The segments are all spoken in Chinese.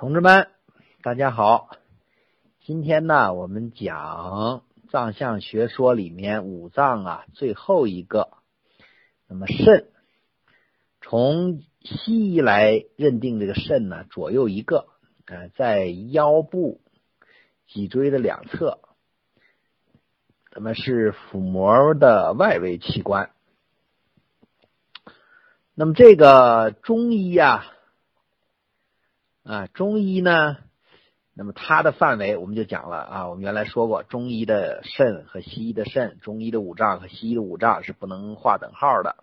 同志们，大家好。今天呢，我们讲藏象学说里面五脏啊最后一个，那么肾。从西医来认定这个肾呢，左右一个，呃，在腰部脊椎的两侧，那么是腹膜的外围器官。那么这个中医呀，啊，中医呢，那么它的范围我们就讲了啊，我们原来说过，中医的肾和西医的肾，中医的五脏和西医的五脏是不能划等号的。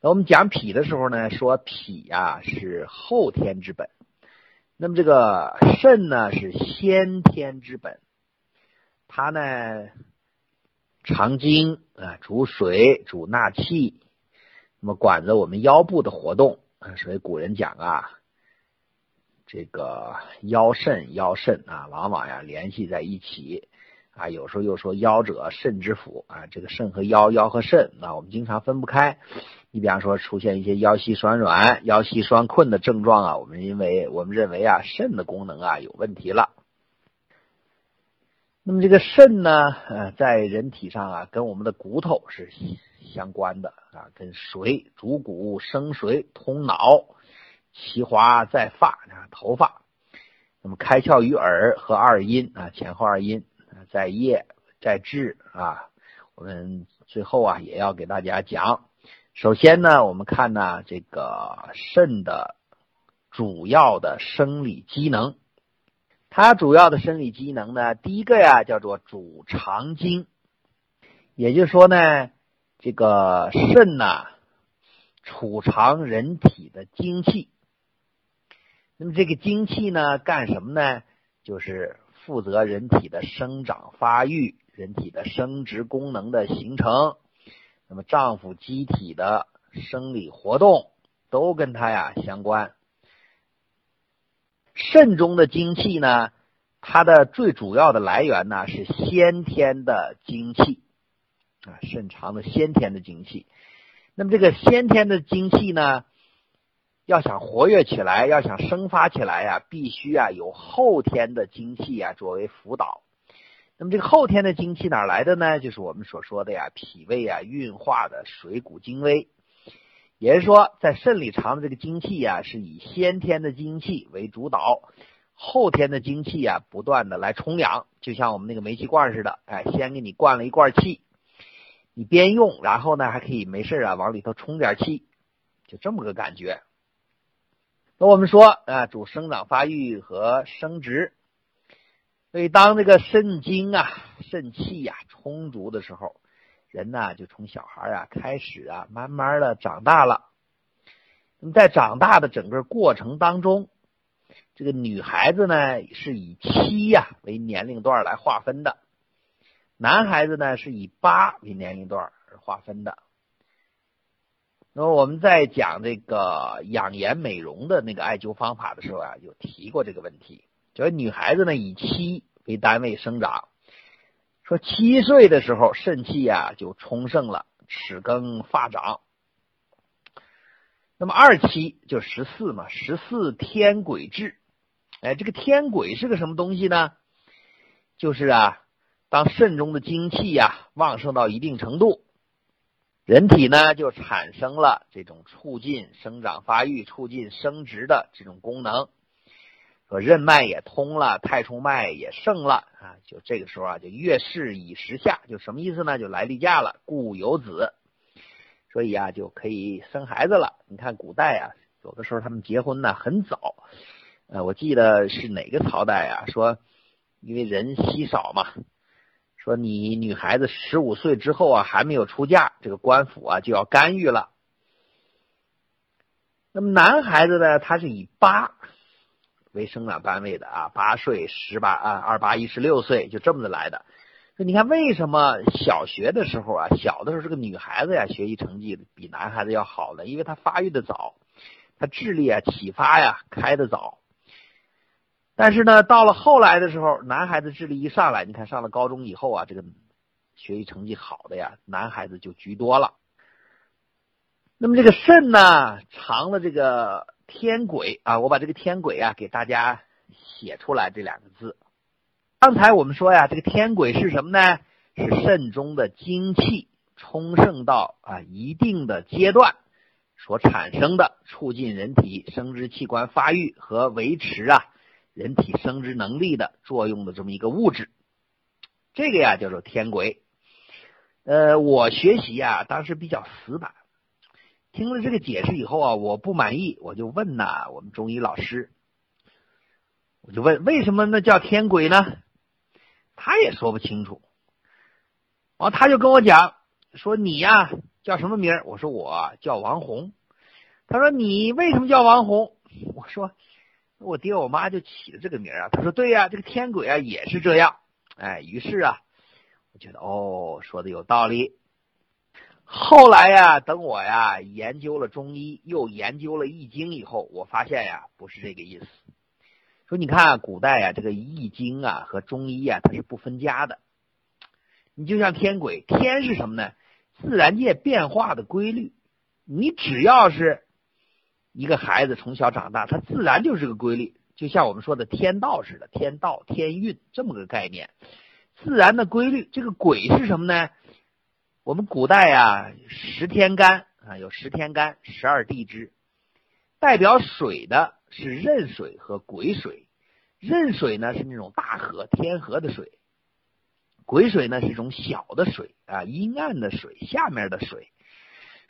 那我们讲脾的时候呢，说脾呀是后天之本，那么这个肾呢是先天之本，它呢藏精啊，主水，主纳气。那么管着我们腰部的活动，所以古人讲啊，这个腰肾腰肾啊，往往呀联系在一起啊，有时候又说腰者肾之府啊，这个肾和腰，腰和肾，那我们经常分不开。你比方说出现一些腰膝酸软、腰膝酸困的症状啊，我们因为我们认为啊肾的功能啊有问题了。那么这个肾呢，呃，在人体上啊，跟我们的骨头是。相关的啊，跟水主骨生髓通脑，其华在发啊头发，那么开窍于耳和二阴啊前后二阴在腋在肢啊，我们最后啊也要给大家讲。首先呢，我们看呢这个肾的主要的生理机能，它主要的生理机能呢，第一个呀叫做主肠经，也就是说呢。这个肾呐，储藏人体的精气。那么这个精气呢，干什么呢？就是负责人体的生长发育、人体的生殖功能的形成。那么脏腑机体的生理活动都跟它呀相关。肾中的精气呢，它的最主要的来源呢是先天的精气。啊，肾藏的先天的精气，那么这个先天的精气呢，要想活跃起来，要想生发起来呀，必须啊有后天的精气啊作为辅导。那么这个后天的精气哪来的呢？就是我们所说的呀，脾胃啊运化的水谷精微。也是说，在肾里藏的这个精气呀，是以先天的精气为主导，后天的精气啊不断的来充养，就像我们那个煤气罐似的，哎，先给你灌了一罐气。你边用，然后呢还可以没事啊，往里头充点气，就这么个感觉。那我们说啊，主生长发育和生殖，所以当这个肾精啊、肾气呀充足的时候，人呢就从小孩啊开始啊，慢慢的长大了。那么在长大的整个过程当中，这个女孩子呢是以七呀为年龄段来划分的。男孩子呢是以八为年龄段而划分的。那么我们在讲这个养颜美容的那个艾灸方法的时候啊，有提过这个问题。就是女孩子呢以七为单位生长，说七岁的时候肾气啊就充盛了，齿更发长。那么二七就十四嘛，十四天癸至。哎，这个天癸是个什么东西呢？就是啊。当肾中的精气呀旺盛到一定程度，人体呢就产生了这种促进生长发育、促进生殖的这种功能，说任脉也通了，太冲脉也盛了啊，就这个时候啊，就月事已时下，就什么意思呢？就来例假了，故有子，所以啊就可以生孩子了。你看古代啊，有的时候他们结婚呢很早，呃，我记得是哪个朝代啊？说因为人稀少嘛。说你女孩子十五岁之后啊还没有出嫁，这个官府啊就要干预了。那么男孩子呢，他是以八为生长单位的啊，八岁、十八啊、二八一十六岁，就这么的来的。说你看为什么小学的时候啊，小的时候这个女孩子呀学习成绩比男孩子要好呢？因为她发育的早，她智力啊启发呀开的早。但是呢，到了后来的时候，男孩子智力一上来，你看上了高中以后啊，这个学习成绩好的呀，男孩子就居多了。那么这个肾呢，藏了这个天癸啊，我把这个天癸啊给大家写出来这两个字。刚才我们说呀，这个天癸是什么呢？是肾中的精气充盛到啊一定的阶段所产生的，促进人体生殖器官发育和维持啊人体生殖能力的作用的这么一个物质。这个呀叫做天癸。呃，我学习啊当时比较死板。听了这个解释以后啊，我不满意，我就问呐，我们中医老师，我就问为什么那叫天癸呢？他也说不清楚。完，他就跟我讲说你呀叫什么名？我说我叫王红。他说你为什么叫王红？我说我爹我妈就起了这个名啊。他说对呀，这个天鬼啊也是这样。哎，于是啊，我觉得哦说的有道理。后来呀，等我呀研究了中医，又研究了易经以后，我发现呀，不是这个意思。说你看古代呀，这个易经啊和中医啊，它是不分家的。你就像天鬼，天是什么呢？自然界变化的规律。你只要是一个孩子从小长大，他自然就是个规律。就像我们说的天道似的，天道、天运这么个概念，自然的规律。这个癸是什么呢？我们古代呀，十天干啊，有十天干，十二地支，代表水的是壬水和癸水。壬水呢是那种大河、天河的水，癸水呢是一种小的水啊，阴暗的水，下面的水。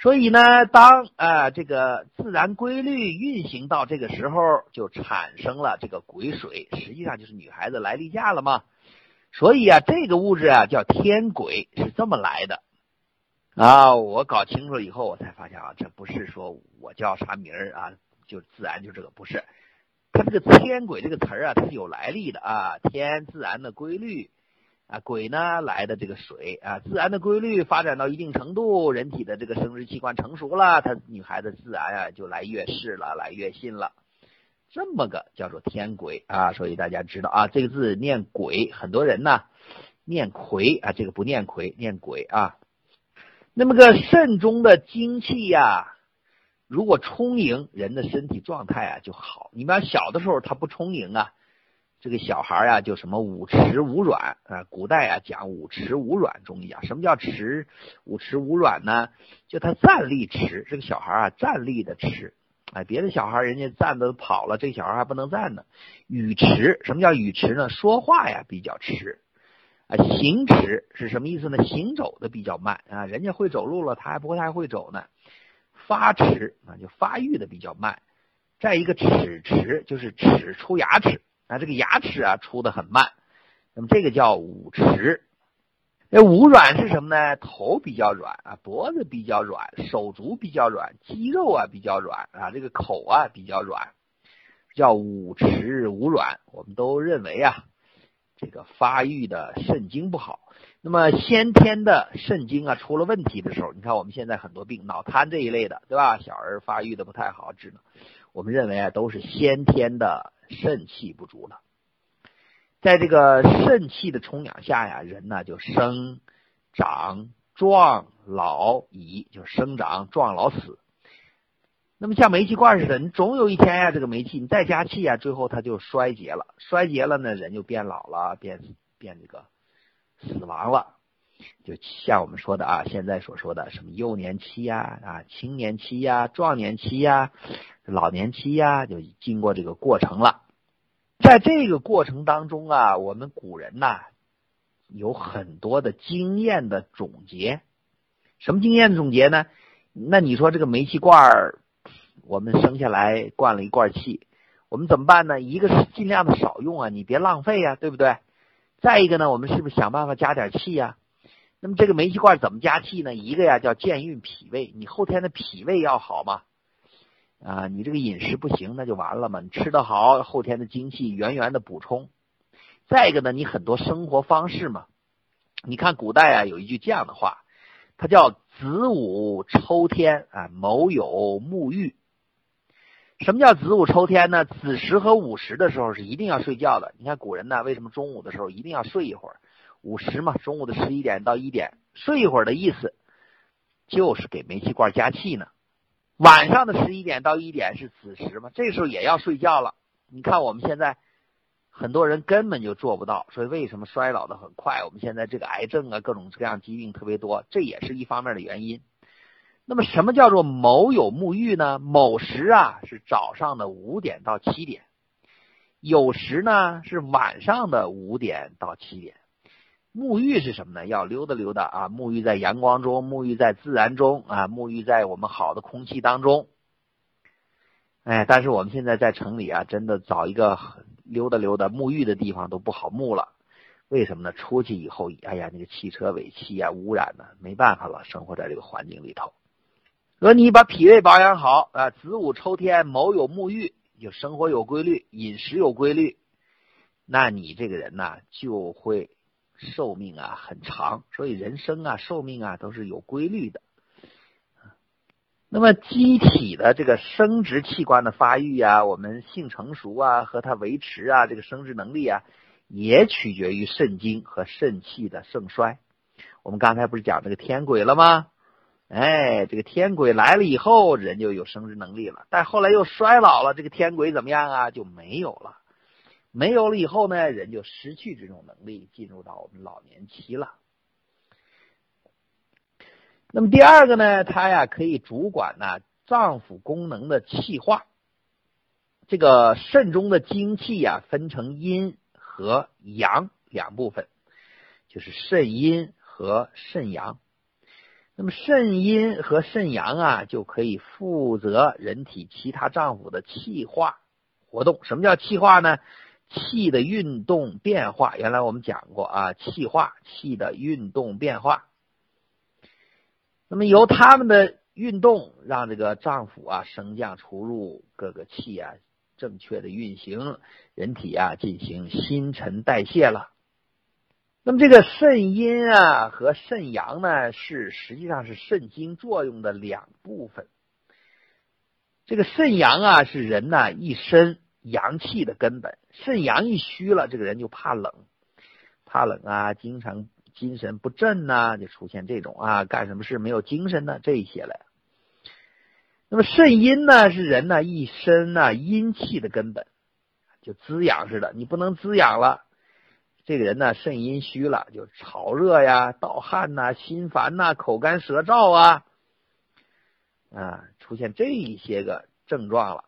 所以呢，当啊这个自然规律运行到这个时候，就产生了这个癸水，实际上就是女孩子来例假了嘛。所以啊，这个物质啊叫天癸，是这么来的。啊，我搞清楚了以后，我才发现啊，这不是说我叫啥名儿啊，就自然就这个不是。它这个天癸这个词儿啊，它是有来历的啊。天自然的规律啊，鬼呢来的这个水啊，自然的规律发展到一定程度，人体的这个生殖器官成熟了，她女孩子自然啊就来月事了，来月信了。这么个叫做天癸啊，所以大家知道啊，这个字念鬼，很多人呢念魁啊，这个不念魁，念鬼啊。那么个肾中的精气呀，如果充盈，人的身体状态啊就好。你们小的时候他不充盈啊，这个小孩呀就什么五迟五软啊。古代啊讲五迟五软，中医讲什么叫迟五迟五软呢？就他站立迟，这个小孩啊站立的迟。哎，别的小孩人家站都跑了，这小孩还不能站呢。语迟，什么叫语迟呢？说话呀比较迟。啊，行迟是什么意思呢？行走的比较慢啊，人家会走路了，他还不太会走呢。发迟啊，就发育的比较慢。再一个齿迟，就是齿出牙齿这个牙齿啊出的很慢。那么这个叫五迟。那五软是什么呢？头比较软啊，脖子比较软，手足比较软，肌肉啊比较软啊，这个口啊比较软，叫五迟五软。我们都认为啊。这个发育的肾精不好，那么先天的肾精啊出了问题的时候，你看我们现在很多病，脑瘫这一类的，对吧？小儿发育的不太好，智能，我们认为啊都是先天的肾气不足了。在这个肾气的充养下呀，人呢就生长壮老已，就生长壮老死。那么像煤气罐似的，你总有一天呀，这个煤气你再加气啊，最后它就衰竭了。衰竭了呢，人就变老了，变变这个死亡了。就像我们说的啊，现在所说的什么幼年期呀、啊青年期呀、壮年期呀、老年期呀，就经过这个过程了。在这个过程当中啊，我们古人呐有很多的经验的总结。什么经验总结呢？那你说这个煤气罐儿？我们生下来灌了一罐气，我们怎么办呢？一个是尽量的少用啊，你别浪费呀，对不对？再一个呢，我们是不是想办法加点气呀？那么这个煤气罐怎么加气呢？一个呀叫健运脾胃，你后天的脾胃要好嘛，啊，你这个饮食不行那就完了嘛。你吃得好，后天的精气源源的补充。再一个呢，你很多生活方式嘛，你看古代啊有一句这样的话，它叫子午抽天啊，卯酉沐浴。什么叫子午抽天呢？子时和午时的时候是一定要睡觉的。你看古人呢，为什么中午的时候一定要睡一会儿？午时嘛，中午的十一点到一点睡一会儿的意思，就是给煤气罐加气呢。晚上的十一点到一点是子时嘛，这时候也要睡觉了。你看我们现在很多人根本就做不到，所以为什么衰老的很快？我们现在这个癌症啊，各种各样疾病特别多，这也是一方面的原因。那么什么叫做某有沐浴呢？某时啊是早上的五点到七点，有时呢是晚上的五点到七点。沐浴是什么呢？要溜达溜达啊，沐浴在阳光中，沐浴在自然中啊，沐浴在我们好的空气当中。哎，但是我们现在在城里啊，真的找一个溜达溜达沐浴的地方都不好沐了。为什么呢？出去以后，哎呀，那个汽车尾气啊，污染呢，没办法了，生活在这个环境里头。说你把脾胃保养好啊，子午抽天卯酉沐浴，就生活有规律，饮食有规律，那你这个人呢就会寿命啊很长。所以人生啊寿命啊都是有规律的。那么机体的这个生殖器官的发育啊，我们性成熟啊和它维持啊这个生殖能力啊，也取决于肾精和肾气的盛衰。我们刚才不是讲这个天癸了吗？哎，这个天癸来了以后，人就有生殖能力了。但后来又衰老了，这个天癸怎么样啊？就没有了。没有了以后呢，人就失去这种能力，进入到我们老年期了。那么第二个呢，它呀可以主管呢脏腑功能的气化。这个肾中的精气呀，分成阴和阳两部分，就是肾阴和肾阳。那么肾阴和肾阳啊，就可以负责人体其他脏腑的气化活动。什么叫气化呢？气的运动变化。原来我们讲过啊，气化气的运动变化。那么由他们的运动，让这个脏腑啊升降出入各个气啊正确的运行，人体啊进行新陈代谢了。那么这个肾阴啊和肾阳呢，是实际上是肾经作用的两部分。这个肾阳啊是人呢一身阳气的根本，肾阳一虚了，这个人就怕冷，怕冷啊，经常精神不振呐，就出现这种啊干什么事没有精神呢这一些了。那么肾阴呢是人呢一身呢阴气的根本，就滋养似的，你不能滋养了。这个人呢，肾阴虚了，就潮热呀、盗汗呐、心烦呐、口干舌燥啊，啊，出现这一些个症状了。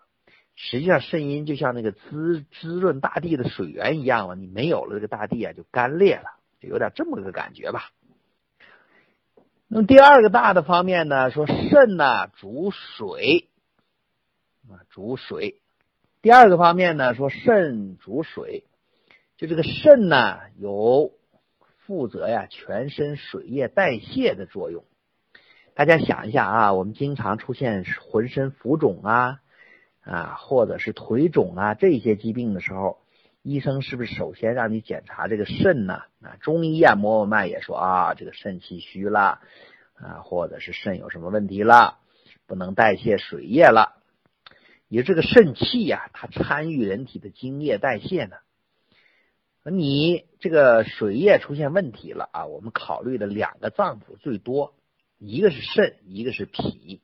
实际上，肾阴就像那个滋滋润大地的水源一样了，你没有了这个大地啊，就干裂了，就有点这么个感觉吧。那么第二个大的方面呢，说肾呢主水啊，主水。第二个方面呢，说肾主水。就这个肾呢，有负责呀全身水液代谢的作用。大家想一下啊，我们经常出现浑身浮肿啊啊，或者是腿肿啊这些疾病的时候，医生是不是首先让你检查这个肾呢？啊，中医啊，摸摸脉也说啊，这个肾气虚了啊，或者是肾有什么问题了，不能代谢水液了。也这个肾气呀，它参与人体的精液代谢呢。你这个水液出现问题了啊？我们考虑的两个脏腑最多，一个是肾，一个是脾。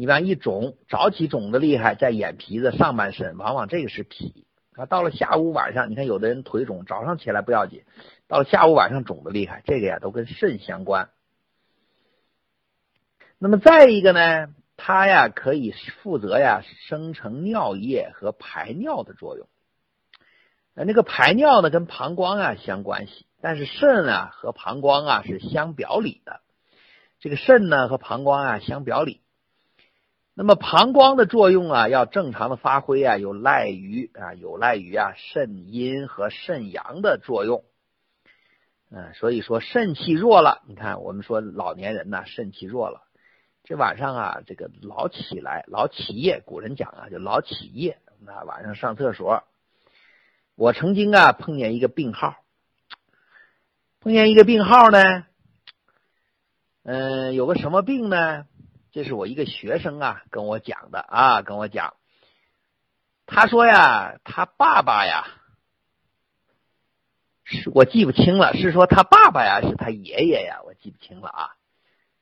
你往一肿，早起肿的厉害，在眼皮子上半身，往往这个是脾啊。到了下午晚上，你看有的人腿肿，早上起来不要紧，到了下午晚上肿的厉害，这个呀都跟肾相关。那么再一个呢，它呀可以负责呀生成尿液和排尿的作用。那个排尿呢，跟膀胱啊相关系，但是肾啊和膀胱啊是相表里的。这个肾呢和膀胱啊相表里。那么膀胱的作用啊要正常的发挥啊，有赖于啊有赖于啊肾阴和肾阳的作用。嗯，所以说肾气弱了，你看我们说老年人呢肾气弱了，这晚上啊这个老起来老起夜，古人讲啊就老起夜，那晚上上厕所。我曾经啊碰见一个病号，碰见一个病号呢，嗯，有个什么病呢？这是我一个学生啊跟我讲的啊，跟我讲，他说呀，他爸爸呀，是我记不清了，是说他爸爸呀，是他爷爷呀，我记不清了啊。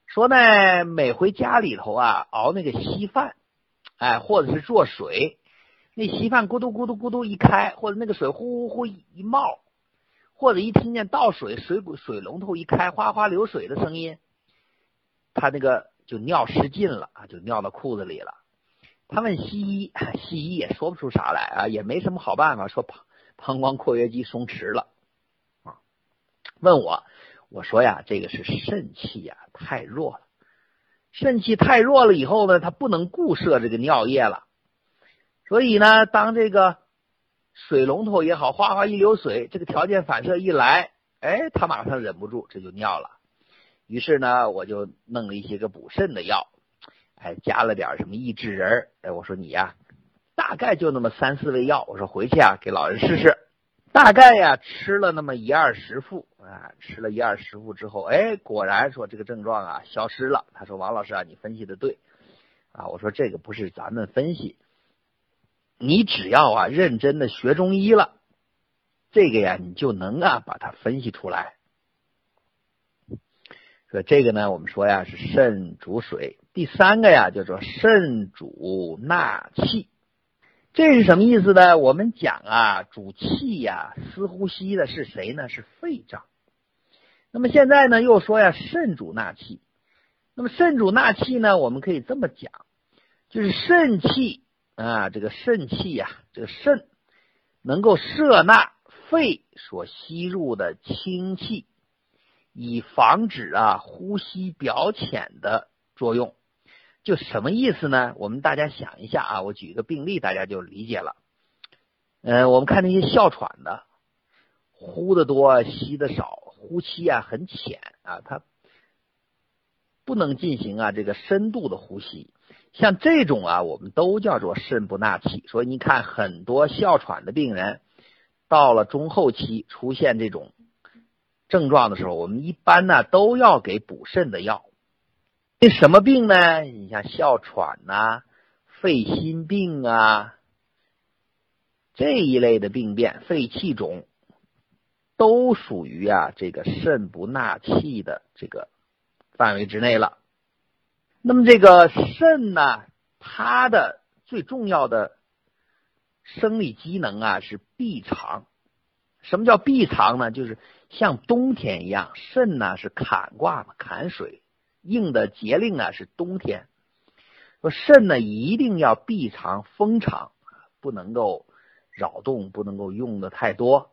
说呢，每回家里头啊熬那个稀饭，哎，或者是做水，那稀饭咕嘟咕嘟咕嘟一开，或者那个水呼呼呼一冒，或者一听见倒水水水龙头一开，哗哗流水的声音，他那个就尿失禁了啊，就尿到裤子里了。他问西医，西医也说不出啥来啊，也没什么好办法，说膀膀胱括约肌松弛了啊。问我。我说呀，这个是肾气呀太弱了，肾气太弱了以后呢，它不能固摄这个尿液了，所以呢，当这个水龙头也好，哗哗一流水，这个条件反射一来，哎，他马上忍不住，这就尿了。于是呢，我就弄了一些个补肾的药，哎，加了点什么益智仁哎，我说你呀，大概就那么三四味药，我说回去啊，给老人试试。大概呀，吃了那么一二十副啊，吃了一二十副之后，哎，果然说这个症状啊消失了。他说：“王老师啊，你分析的对啊。”我说：“这个不是咱们分析，你只要啊认真的学中医了，这个呀你就能啊把它分析出来。”说这个呢，我们说呀是肾主水，第三个呀叫做肾主纳气。这是什么意思呢？我们讲啊，主气呀，司呼吸的是谁呢？是肺脏。那么现在呢，又说呀，肾主纳气。那么肾主纳气呢，我们可以这么讲，就是肾气啊，这个肾气呀，这个肾能够摄纳肺所吸入的清气，以防止啊呼吸表浅的作用。就什么意思呢？我们大家想一下啊，我举一个病例，大家就理解了。呃，我们看那些哮喘的，呼的多，吸的少，呼吸啊很浅啊，它不能进行啊这个深度的呼吸。像这种啊，我们都叫做肾不纳气。所以你看，很多哮喘的病人到了中后期出现这种症状的时候，我们一般呢都要给补肾的药。这什么病呢？你像哮喘呐、肺心病啊这一类的病变，肺气肿都属于啊这个肾不纳气的这个范围之内了。那么这个肾呢，它的最重要的生理机能啊是闭藏。什么叫闭藏呢？就是像冬天一样，肾呢是坎卦嘛，坎水。应的节令啊是冬天，说肾呢一定要闭藏封藏，不能够扰动，不能够用的太多。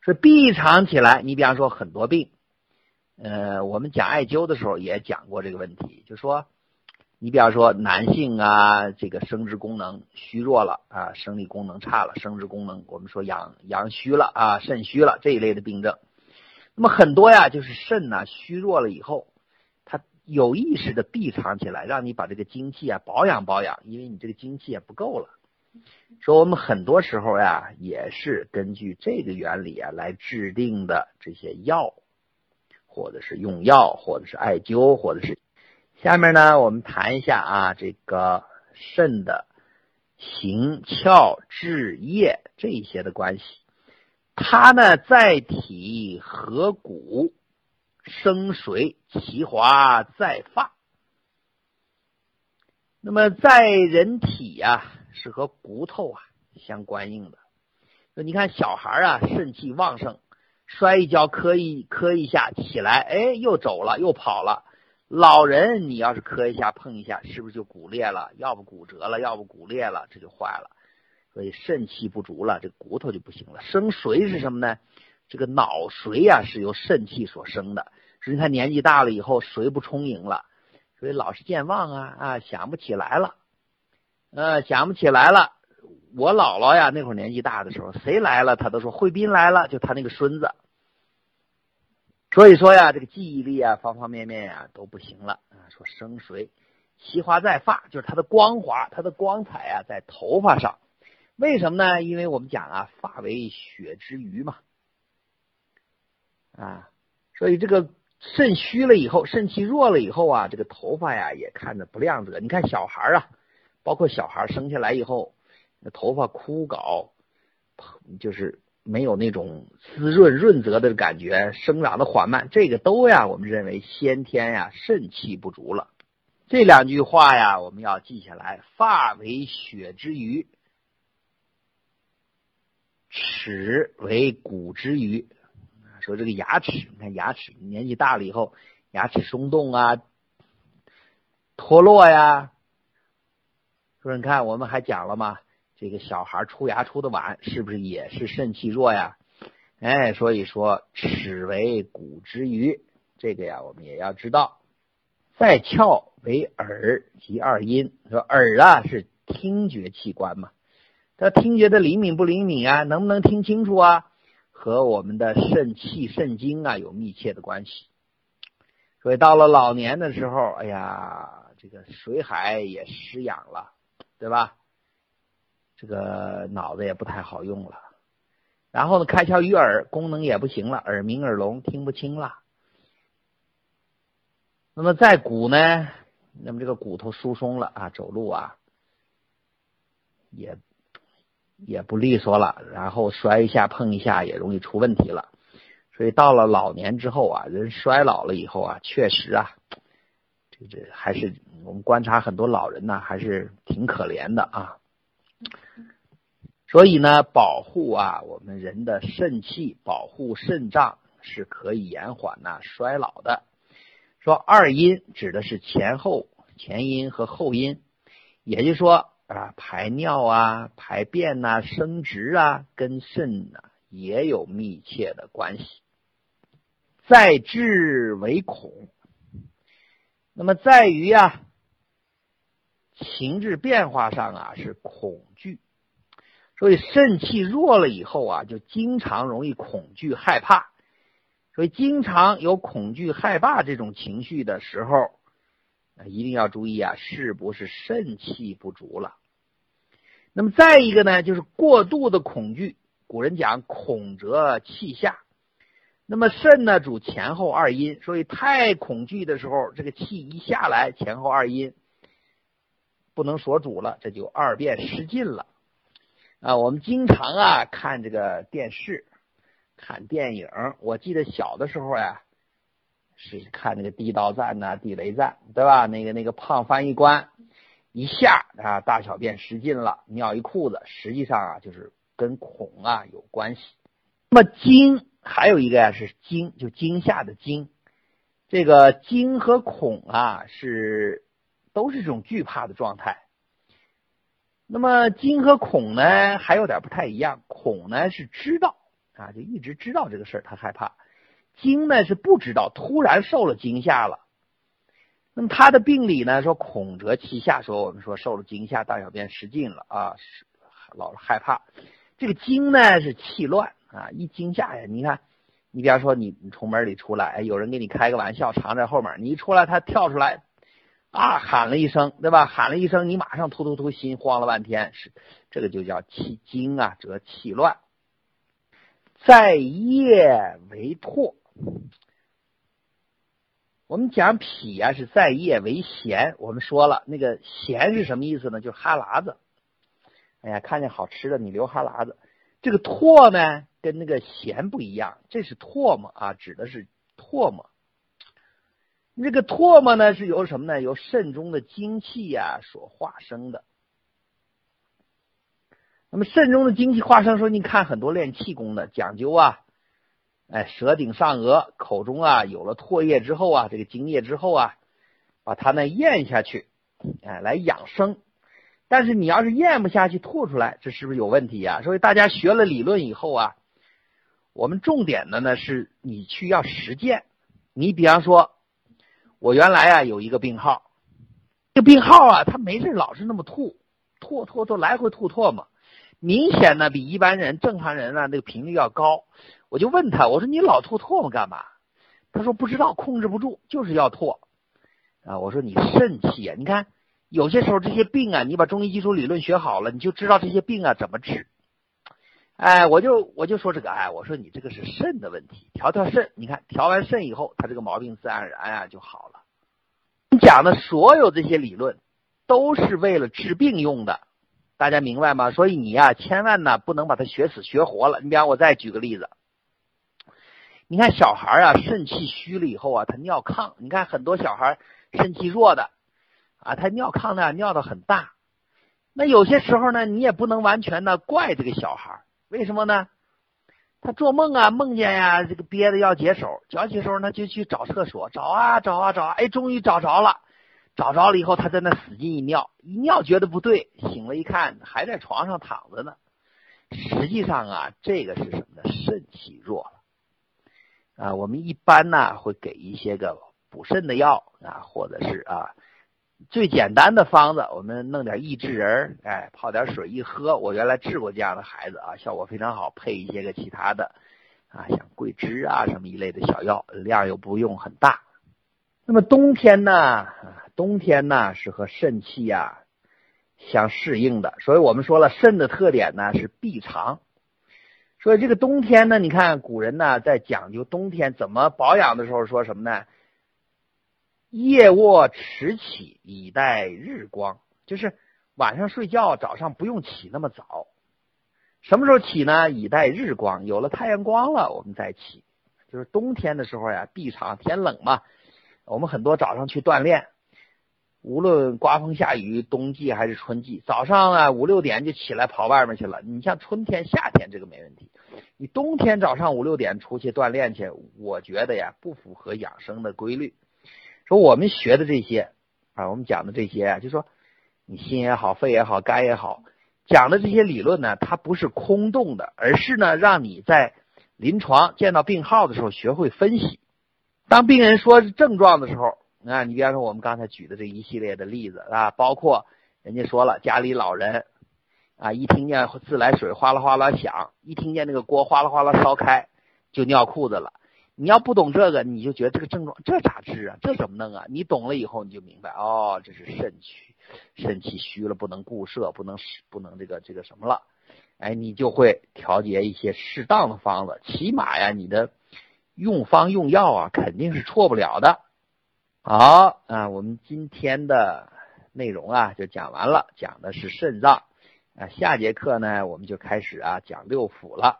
是闭藏起来，你比方说很多病，呃，我们讲艾灸的时候也讲过这个问题，就说你比方说男性啊，这个生殖功能虚弱了啊，生理功能差了，生殖功能我们说阳阳虚了啊，肾虚了这一类的病症。那么很多呀，就是肾呢虚弱了以后，它有意识的闭藏起来，让你把这个精气啊保养保养，因为你这个精气也不够了。说我们很多时候呀，也是根据这个原理啊来制定的这些药，或者是用药，或者是艾灸，或者是下面呢，我们谈一下啊这个肾的行窍志液这一些的关系。它呢，在体合骨，生水，其华在发。那么在人体呀，是和骨头啊相关应的。那你看小孩啊，肾气旺盛，摔一跤磕一磕一下起来，哎，又走了，又跑了。老人你要是磕一下碰一下，是不是就骨裂了？要不骨折了，要不骨裂了，这就坏了。所以肾气不足了，这骨头就不行了。生髓是什么呢？这个脑髓呀，是由肾气所生的。所以他年纪大了以后，髓不充盈了，所以老是健忘啊啊，想不起来了，呃，想不起来了。我姥姥呀，那会儿年纪大的时候，谁来了，他都说慧斌来了，就他那个孙子。所以说呀，这个记忆力啊，方方面面呀都不行了啊。说生水，其华在发，就是它的光滑，它的光彩啊，在头发上。为什么呢？因为我们讲啊，发为血之余嘛，啊，所以这个肾虚了以后，肾气弱了以后啊，这个头发呀也看着不亮泽。你看小孩啊，包括小孩生下来以后，那头发枯槁，就是没有那种滋润润泽的感觉，生长的缓慢，这个都呀，我们认为先天呀肾气不足了。这两句话呀，我们要记下来：发为血之余，齿为骨之余。说这个牙齿，你看牙齿年纪大了以后，牙齿松动啊，脱落呀。说你看，我们还讲了吗？这个小孩出牙出的晚，是不是也是肾气弱呀？哎，所以说齿为骨之余，这个呀，我们也要知道。再窍为耳及二阴，说耳啊是听觉器官嘛，它听觉的灵敏不灵敏啊，能不能听清楚啊，和我们的肾气肾精啊有密切的关系。所以到了老年的时候，哎呀，这个水海也失养了，对吧？这个脑子也不太好用了，然后呢，开窍于耳，功能也不行了，耳鸣耳聋，听不清了。那么在骨呢，那么这个骨头疏松了啊，走路啊也也不利索了，然后摔一下碰一下也容易出问题了。所以到了老年之后啊，人衰老了以后啊，确实啊，这这还是我们观察很多老人呢，还是挺可怜的啊。所以呢，保护啊，我们人的肾气，保护肾脏是可以延缓呐衰老的。说二阴指的是前后前阴和后阴，也就是说啊，排尿啊、排便呐、生殖啊，跟肾呢也有密切的关系。在志为恐，那么在于啊。情志变化上啊是恐惧，所以肾气弱了以后啊就经常容易恐惧害怕，所以经常有恐惧害怕这种情绪的时候，一定要注意啊是不是肾气不足了？那么再一个呢就是过度的恐惧，古人讲恐则气下，那么肾呢主前后二阴，所以太恐惧的时候，这个气一下来前后二阴。不能锁主了，这就二便失禁了啊！我们经常啊看这个电视，看电影。我记得小的时候呀，是看那个地道战呐、地雷战，对吧？那个那个胖翻译官一下啊，大小便失禁了，尿一裤子，实际上啊就是跟恐啊有关系。那么惊还有一个呀是惊，就惊吓的惊。这个惊和恐啊是。都是这种惧怕的状态。那么惊和恐呢，还有点不太一样。恐呢是知道啊，就一直知道这个事儿，他害怕；惊呢是不知道，突然受了惊吓了。那么他的病理呢，说恐则气下，说我们说受了惊吓，大小便失禁了啊，老是害怕。这个惊呢是气乱啊，一惊吓呀，你看，你比方说你你从门里出来，哎，有人给你开个玩笑，藏在后面，你一出来，他跳出来。啊！喊了一声，对吧？喊了一声，你马上突突突，心慌了半天，是这个就叫气惊啊，则气乱。在夜为唾，我们讲脾啊是在夜为涎。我们说了，那个涎是什么意思呢？就是哈喇子。哎呀，看见好吃的你流哈喇子。这个唾呢，跟那个涎不一样，这是唾沫啊，指的是唾沫。这个唾沫呢，是由什么呢？由肾中的精气呀所化生的。那么肾中的精气化生，说你看很多练气功的讲究啊，哎，舌顶上颚，口中啊有了唾液之后啊，这个精液之后啊，把它呢咽下去，哎，来养生。但是你要是咽不下去，吐出来，这是不是有问题呀？所以大家学了理论以后啊，我们重点的呢是你去要实践。你比方说。我原来啊有一个病号，这病号啊，他没事老是那么吐，吐吐吐，来回吐唾沫，明显呢比一般人正常人啊那个频率要高。我就问他，我说你老吐唾沫干嘛？他说不知道，控制不住，就是要吐。啊，我说你肾气啊，你看有些时候这些病啊，你把中医基础理论学好了，你就知道这些病啊怎么治。哎，我就我就说这个，哎，我说你这个是肾的问题，调调肾，你看调完肾以后，他这个毛病自然而然啊就好了。你讲的所有这些理论，都是为了治病用的，大家明白吗？所以你呀，千万呢不能把它学死学活了。你比方我再举个例子，你看小孩啊，肾气虚了以后啊，他尿炕。你看很多小孩肾气弱的啊，他尿炕呢尿的很大。那有些时候呢，你也不能完全的怪这个小孩，为什么呢？他做梦啊，梦见呀，这个憋的要解手，解解手呢就去找厕所，找啊找啊找，哎，终于找着了。找着了以后，他在那使劲一尿，一尿觉得不对，醒了一看还在床上躺着呢。实际上啊，这个是什么呢？肾气弱了啊。我们一般呢会给一些个补肾的药啊，或者是啊最简单的方子，我们弄点益智仁，哎，泡点水一喝。我原来治过这样的孩子啊，效果非常好。配一些个其他的啊，像桂枝啊什么一类的小药，量又不用很大。那么冬天呢？冬天呢是和肾气呀相适应的，所以我们说了肾的特点呢是闭藏。所以这个冬天呢，你看古人呢在讲究冬天怎么保养的时候说什么呢？夜卧迟起以待日光，就是晚上睡觉，早上不用起那么早。什么时候起呢？以待日光，有了太阳光了，我们再起。就是冬天的时候呀，闭藏，天冷嘛，我们很多早上去锻炼。无论刮风下雨，冬季还是春季，早上啊五六点就起来跑外面去了。你像春天、夏天这个没问题，你冬天早上五六点出去锻炼去，我觉得呀不符合养生的规律。说我们学的这些啊，我们讲的这些啊，就说你心也好，肺也好，肝也好，讲的这些理论呢，它不是空洞的，而是呢让你在临床见到病号的时候学会分析。当病人说症状的时候。啊，你比方说我们刚才举的这一系列的例子啊，包括人家说了家里老人啊，一听见自来水哗啦哗啦响，一听见那个锅哗啦哗啦烧开，就尿裤子了。你要不懂这个，你就觉得这个症状这咋治啊？这怎么弄啊？你懂了以后，你就明白哦，这是肾气肾气虚了，不能固摄，不能不能这个这个什么了。哎，你就会调节一些适当的方子，起码呀，你的用方用药啊，肯定是错不了的。好啊，我们今天的内容啊就讲完了，讲的是肾脏啊。下节课呢，我们就开始啊讲六腑了。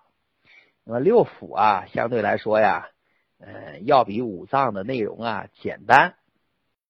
那么六腑啊，相对来说呀，呃，要比五脏的内容啊简单